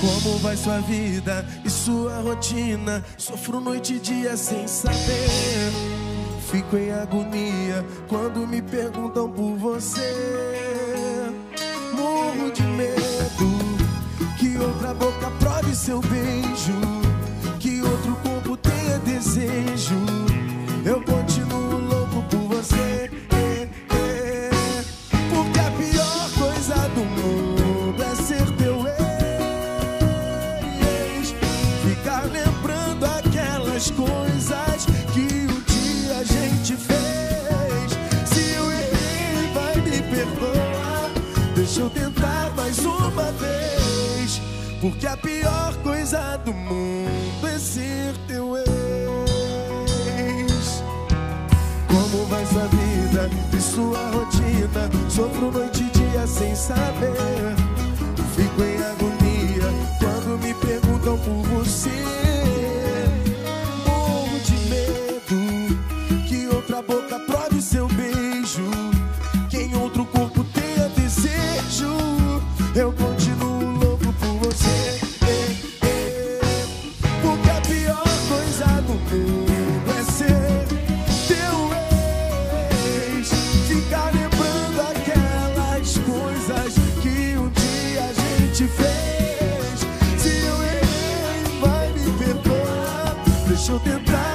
Como vai sua vida e sua rotina? Sofro noite e dia sem saber. Fico em agonia quando me perguntam por você. Porque a pior coisa do mundo é ser teu ex. Como vai sua vida e sua rotina? Sofro noite e dia sem saber. Eu continuo louco por você. Porque a pior coisa do mundo é ser teu ex. Ficar lembrando aquelas coisas que um dia a gente fez. Se eu errei, vai me perdoar. Deixa eu tentar